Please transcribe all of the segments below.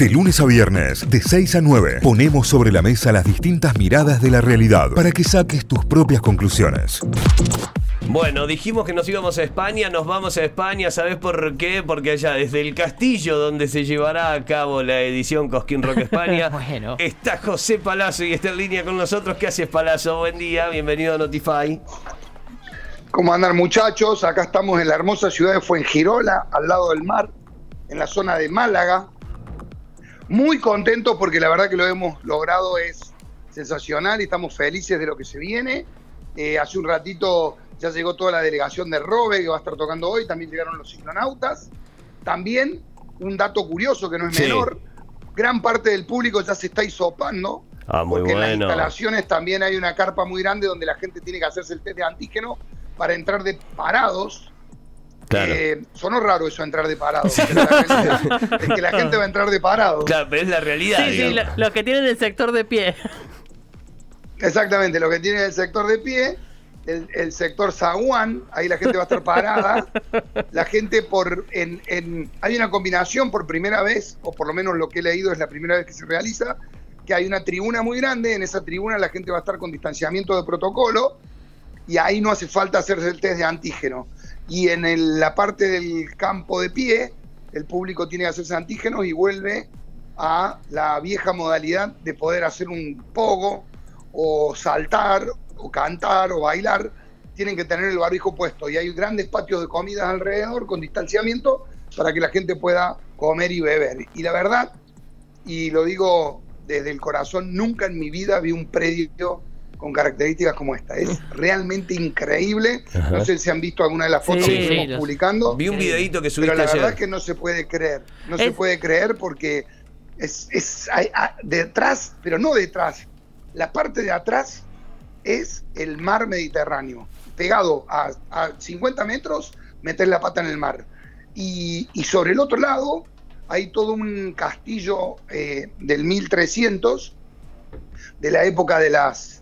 De lunes a viernes, de 6 a 9, ponemos sobre la mesa las distintas miradas de la realidad para que saques tus propias conclusiones. Bueno, dijimos que nos íbamos a España, nos vamos a España, ¿sabes por qué? Porque allá desde el castillo donde se llevará a cabo la edición Cosquín Rock España, Bueno. está José Palazzo y está en línea con nosotros. ¿Qué haces, Palazzo? Buen día, bienvenido a Notify. ¿Cómo andan muchachos? Acá estamos en la hermosa ciudad de Fuengirola, al lado del mar, en la zona de Málaga. Muy contentos porque la verdad que lo hemos logrado es sensacional y estamos felices de lo que se viene. Eh, hace un ratito ya llegó toda la delegación de Robe que va a estar tocando hoy, también llegaron los ciclonautas. También un dato curioso que no es Sí. menor, gran parte del público ya se está hisopando. Ah, muy porque en las bueno. instalaciones también hay una carpa muy grande donde la gente tiene que hacerse el test de antígeno para entrar de parados. Claro. Eh, sonó raro eso, entrar de parados. Es que la gente- es que la gente va a entrar de parados. Claro, pero es la realidad. Sí, sí, digamos. lo, lo que tienen el sector de pie. Exactamente, lo que tiene el sector de pie, el, el sector zaguán, ahí la gente va a estar parada. La gente por en, en- hay una combinación por primera vez, o por lo menos lo que he leído es la primera vez que se realiza, que hay una tribuna muy grande, en esa tribuna la gente va a estar con distanciamiento de protocolo y ahí no hace falta hacerse el test de antígeno. Y en el- la parte del campo de pie, el público tiene que hacerse antígenos y vuelve a la vieja modalidad de poder hacer un pogo o saltar o cantar o bailar, tienen que tener el barbijo puesto y hay grandes patios de comidas alrededor con distanciamiento para que la gente pueda comer y beber. Y la verdad, y lo digo desde el corazón, nunca en mi vida vi un predio con características como esta. Es realmente increíble. Ajá. No sé si han visto alguna de las fotos Sí, que estamos publicando. Vi un videito que Pero subiste la verdad ayer. es que no se puede creer. No se puede creer porque es, es hay- hay- detrás, pero no detrás. La parte de atrás es el mar Mediterráneo. Pegado a, a 50 metros, meter la pata en el mar. Y, y sobre el otro lado hay todo un castillo eh, del 1300, de la época de las,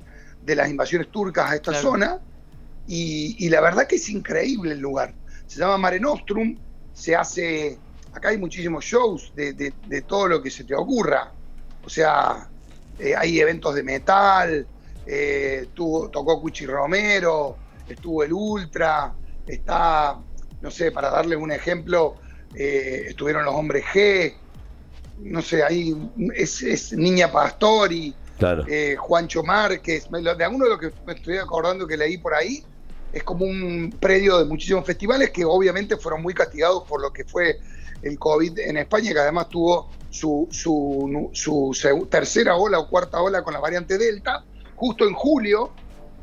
de las invasiones turcas a esta Claro. zona. Y, y la verdad que es increíble el lugar. Se llama Mare Nostrum, se hace, acá hay muchísimos shows de, de- de todo lo que se te ocurra. O sea, eh, hay eventos de metal, eh, tuvo- tocó Cuchi Romero, estuvo el Ultra, está, no sé, para darle un ejemplo, eh, estuvieron los hombres G, no sé, ahí es, es Niña Pastori, Claro. eh, Juancho Márquez, me de alguno de los que me estoy acordando que leí por ahí, es como un predio de muchísimos festivales que obviamente fueron muy castigados por lo que fue el COVID en España, que además tuvo su, su, su seg- tercera ola o cuarta ola con la variante Delta, justo en julio,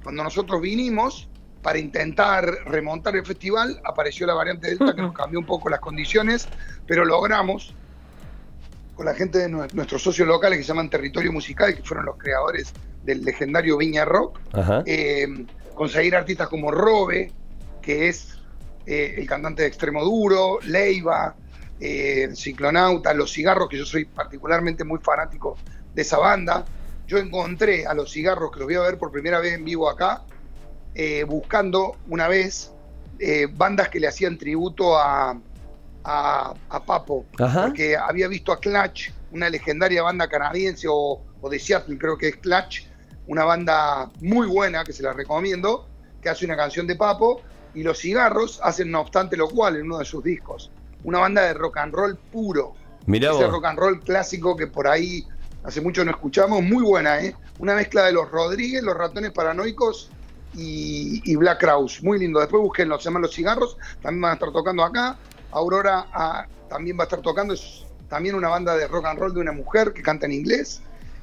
cuando nosotros vinimos para intentar remontar el festival, apareció la variante Delta que nos cambió un poco las condiciones, pero logramos con la gente de nue- nuestros socios locales que se llaman Territorio Musical, que fueron los creadores del legendario Viña Rock, eh, conseguir artistas como Robe, que es eh, el cantante de Extremo Duro, Leiva, eh, Ciclonauta, Los Cigarros, que yo soy particularmente muy fanático de esa banda. Yo encontré a Los Cigarros, que los voy a ver por primera vez en vivo acá, eh, buscando una vez bandas que le hacían tributo a, a, a Papo, Ajá. porque había visto a Clutch, una legendaria banda canadiense o, o de Seattle, creo que es Clutch, una banda muy buena que se la recomiendo, que hace una canción de Papo, y Los Cigarros hacen no obstante lo cual en uno de sus discos. Una banda de rock and roll puro, Mirá ese vos. rock and roll clásico que por ahí hace mucho no escuchamos, muy buena, ¿eh? Una mezcla de los Rodríguez, los ratones paranoicos y, y Black Crowes, muy lindo. Después búsquenlo, se llaman Los Cigarros, también van a estar tocando acá. Aurora ah, también va a estar tocando, es también una banda de rock and roll de una mujer que canta en inglés.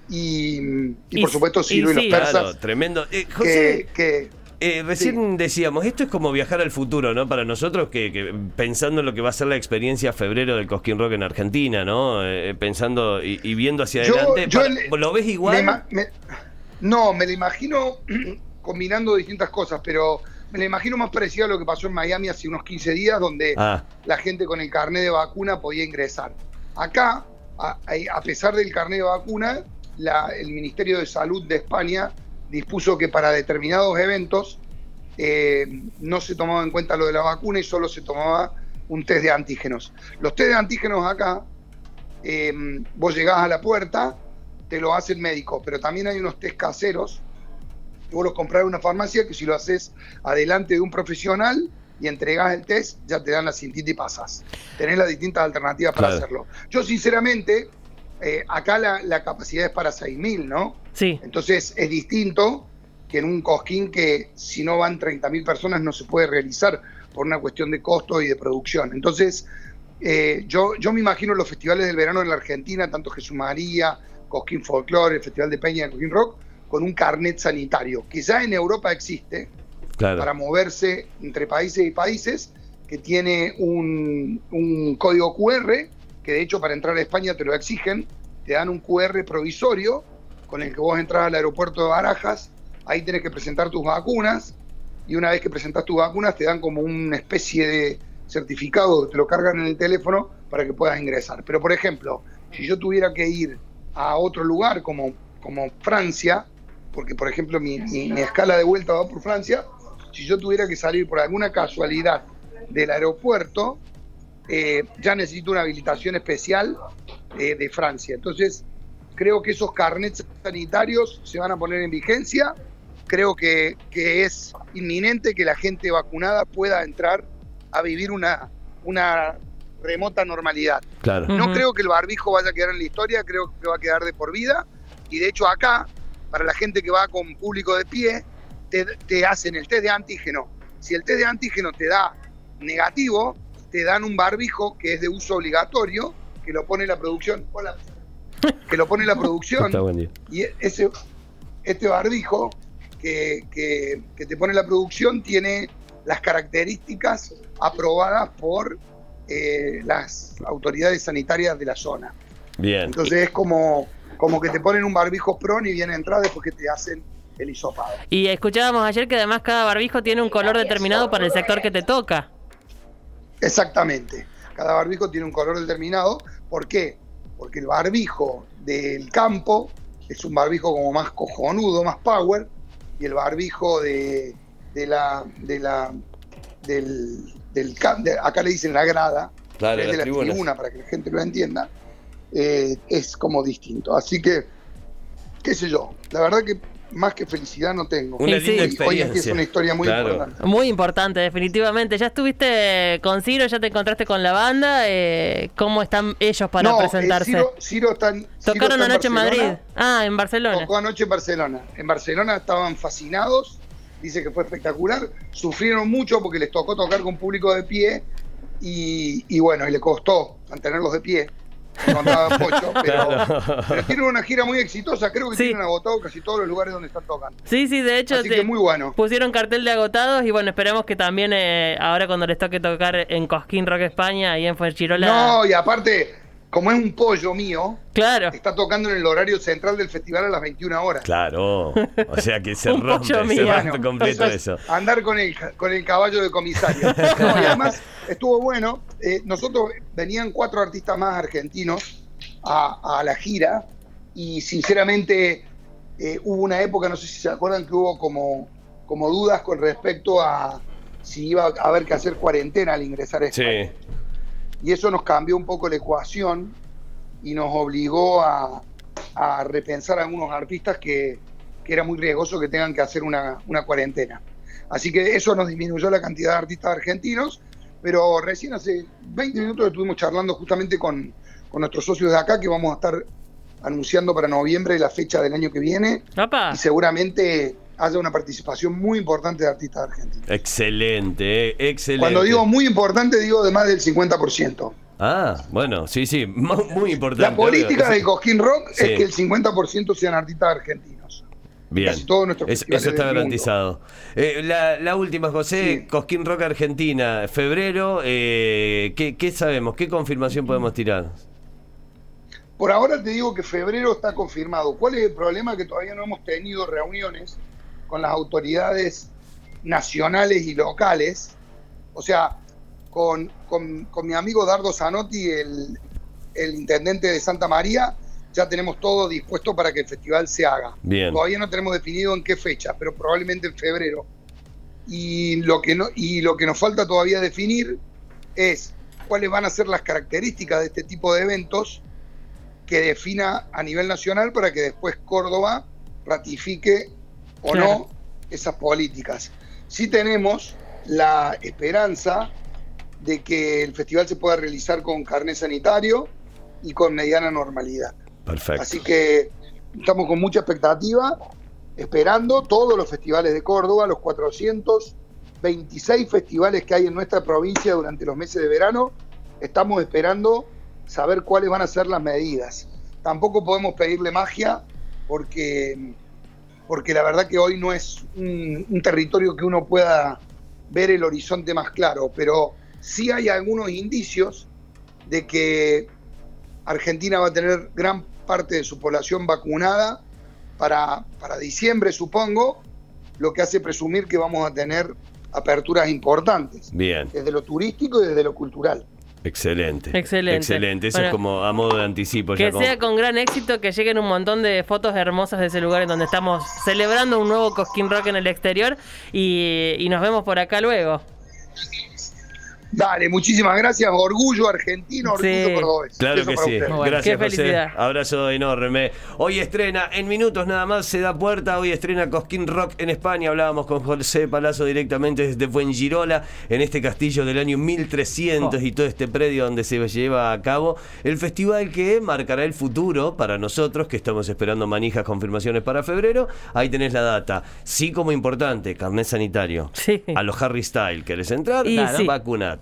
Y, y Y por supuesto Ciro y, sí. los Claro, persas, tremendo. Eh, José, que, que Eh, recién decíamos, esto es como viajar al futuro, ¿no? Para nosotros que, que pensando en lo que va a ser la experiencia febrero del Cosquín Rock en Argentina, ¿no? Eh, pensando y, y viendo hacia Yo- adelante. yo para- le- ¿Lo ves igual? Me- no, me lo imagino combinando distintas cosas, pero me lo imagino más parecido a lo que pasó en Miami hace unos 15 días, donde Ah, la gente con el carnet de vacuna podía ingresar. Acá, a, a pesar del carnet de vacuna, la- el Ministerio de Salud de España dispuso que para determinados eventos eh, no se tomaba en cuenta lo de la vacuna y solo se tomaba un test de antígenos. Los test de antígenos acá em, vos llegás a la puerta, te lo hace el médico, pero también hay unos test caseros que vos los comprás en una farmacia que si lo haces adelante de un profesional y entregás el test, ya te dan la cintita y pasas. Tenés las distintas alternativas para Claro. hacerlo. Yo sinceramente, eh, acá la, la capacidad es para 6.000, ¿no? Sí. Entonces es distinto que en un cosquín que si no van 30.000 personas no se puede realizar por una cuestión de costo y de producción. Entonces eh, yo, yo me imagino los festivales del verano en la Argentina, tanto Jesús María, Cosquín Folklore, el Festival de Peña, Cosquín Rock, con un carnet sanitario, que ya en Europa existe Claro. para moverse entre países y países, que tiene un, un código QR, que de hecho para entrar a España te lo exigen, te dan un QR provisorio con el que vos entras al aeropuerto de Barajas, ahí tenés que presentar tus vacunas, y una vez que presentas tus vacunas te dan como una especie de certificado, te lo cargan en el teléfono para que puedas ingresar. Pero por ejemplo, si yo tuviera que ir a otro lugar como, como Francia, porque por ejemplo mi, mi- mi escala de vuelta va por Francia, si yo tuviera que salir por alguna casualidad del aeropuerto, eh, ya necesito una habilitación especial eh, de Francia. Entonces, creo que esos carnets sanitarios se van a poner en vigencia. Creo que, que es inminente que la gente vacunada pueda entrar a vivir una, una remota normalidad. Claro. No creo que el barbijo vaya a quedar en la historia, creo que va a quedar de por vida. Y de hecho acá, para la gente que va con público de pie, te, te hacen el test de antígeno. Si el test de antígeno te da negativo, te dan un barbijo que es de uso obligatorio, que lo pone la producción. Hola. Que lo pone la producción. Está buen día. Y ese, este barbijo que, que- que te pone la producción tiene las características aprobadas por eh, las autoridades sanitarias de la zona. Bien. Entonces es como, como que te ponen un barbijo PRON y viene a entrar después que te hacen el hisopado. Y escuchábamos ayer que además cada barbijo tiene un color determinado para el sector que te toca. Exactamente. Cada barbijo tiene un color determinado. ¿Por qué? Porque el barbijo del campo es un barbijo como más cojonudo, más power, y el barbijo de, de la, de la, del, del de- acá le dicen la grada, Claro, es de la tribunas. tribuna para que la gente lo entienda, eh, es como distinto. Así que, qué sé yo, la verdad que más que felicidad no tengo. Una Y sí. linda Hoy- empieza una historia muy Claro. importante. Muy importante, definitivamente. ¿Ya estuviste con Ciro? ¿Ya te encontraste con la banda? Eh, ¿Cómo están ellos para No, eh, presentarse? Ciro, Tocaron anoche en Madrid. Ah, en Barcelona. Tocó anoche en Barcelona. En Barcelona estaban fascinados, dice que fue espectacular. Sufrieron mucho porque les tocó tocar con público de pie y, y bueno, y le costó mantenerlos de pie. Pocho, pero, Claro. pero tienen una gira muy exitosa. Creo que Sí. tienen agotado casi todos los lugares donde están tocando. Sí, sí, de hecho Así te- que muy bueno. pusieron cartel de agotados y bueno, esperemos que también eh, ahora cuando les toque tocar en Cosquín Rock España y en Fuengirola. No, y aparte, como es un pollo mío, Claro. está tocando en el horario central del festival a las 21 horas. Claro. O sea que se rompe, se rompe Bueno, completo entonces, eso. Andar con el, con el caballo de comisario. No, y además estuvo bueno. eh, nosotros venían cuatro artistas más argentinos a, a la gira y sinceramente eh, hubo una época, no sé si se acuerdan, que hubo como, como dudas con respecto a si iba a haber que hacer cuarentena al ingresar a España. Sí. Y eso nos cambió un poco la ecuación y nos obligó a, a repensar a algunos artistas que, que era muy riesgoso que tengan que hacer una, una cuarentena. Así que eso nos disminuyó la cantidad de artistas argentinos, pero recién hace 20 minutos estuvimos charlando justamente con, con nuestros socios de acá que vamos a estar anunciando para noviembre la fecha del año que viene y seguramente haya una participación muy importante de artistas argentinos. Excelente, excelente. Cuando digo muy importante, digo de más del 50%. Ah, bueno, sí, sí, mu- muy importante. La política obvio. de Cosquín Rock Sí. es que el 50% sean artistas argentinos. Bien. Es- eso está garantizado. Eh, la, la última, José, Sí. Cosquín Rock Argentina, febrero, eh, ¿qué, qué sabemos? ¿Qué confirmación podemos tirar? Por ahora te digo que febrero está confirmado. ¿Cuál es el problema? Que todavía no hemos tenido reuniones con las autoridades nacionales y locales. O sea, con, con- con mi amigo Dardo Zanotti, el, el intendente de Santa María, ya tenemos todo dispuesto para que el festival se haga. Bien. Todavía no tenemos definido en qué fecha, pero probablemente en febrero. Y lo que no, y lo que nos falta todavía definir es cuáles van a ser las características de este tipo de eventos que defina a nivel nacional para que después Córdoba ratifique o Claro. no esas políticas. Sí tenemos la esperanza de que el festival se pueda realizar con carnet sanitario y con mediana normalidad. Perfecto. Así que estamos con mucha expectativa, esperando todos los festivales de Córdoba, los 426 festivales que hay en nuestra provincia durante los meses de verano. Estamos esperando saber cuáles van a ser las medidas. Tampoco podemos pedirle magia porque, porque la verdad que hoy no es un, un territorio que uno pueda ver el horizonte más claro, pero sí hay algunos indicios de que Argentina va a tener gran parte de su población vacunada para, para diciembre, supongo, lo que hace presumir que vamos a tener aperturas importantes, Bien, desde lo turístico y desde lo cultural. Excelente. Excelente. Excelente. Eso Bueno, es como a modo de anticipo. Que sea con gran éxito, que lleguen un montón de fotos hermosas de ese lugar en donde estamos celebrando un nuevo Cosquín Rock en el exterior y, y nos vemos por acá luego. Dale, muchísimas gracias. Orgullo argentino, orgullo Sí. cordobés. Claro Eso que sí. Bueno, Gracias, qué José. Abrazo enorme. Hoy estrena, en minutos nada más se da puerta. Hoy estrena Cosquín Rock en España. Hablábamos con José Palazzo directamente desde Fuengirola, en este castillo del año 1300 Oh. y todo este predio donde se lleva a cabo el festival que marcará el futuro para nosotros, que estamos esperando manijas, confirmaciones para febrero. Ahí tenés la data. Sí, como importante, carnet sanitario. Sí. A los Harry Style, ¿querés entrar? Y sí. Vacunate,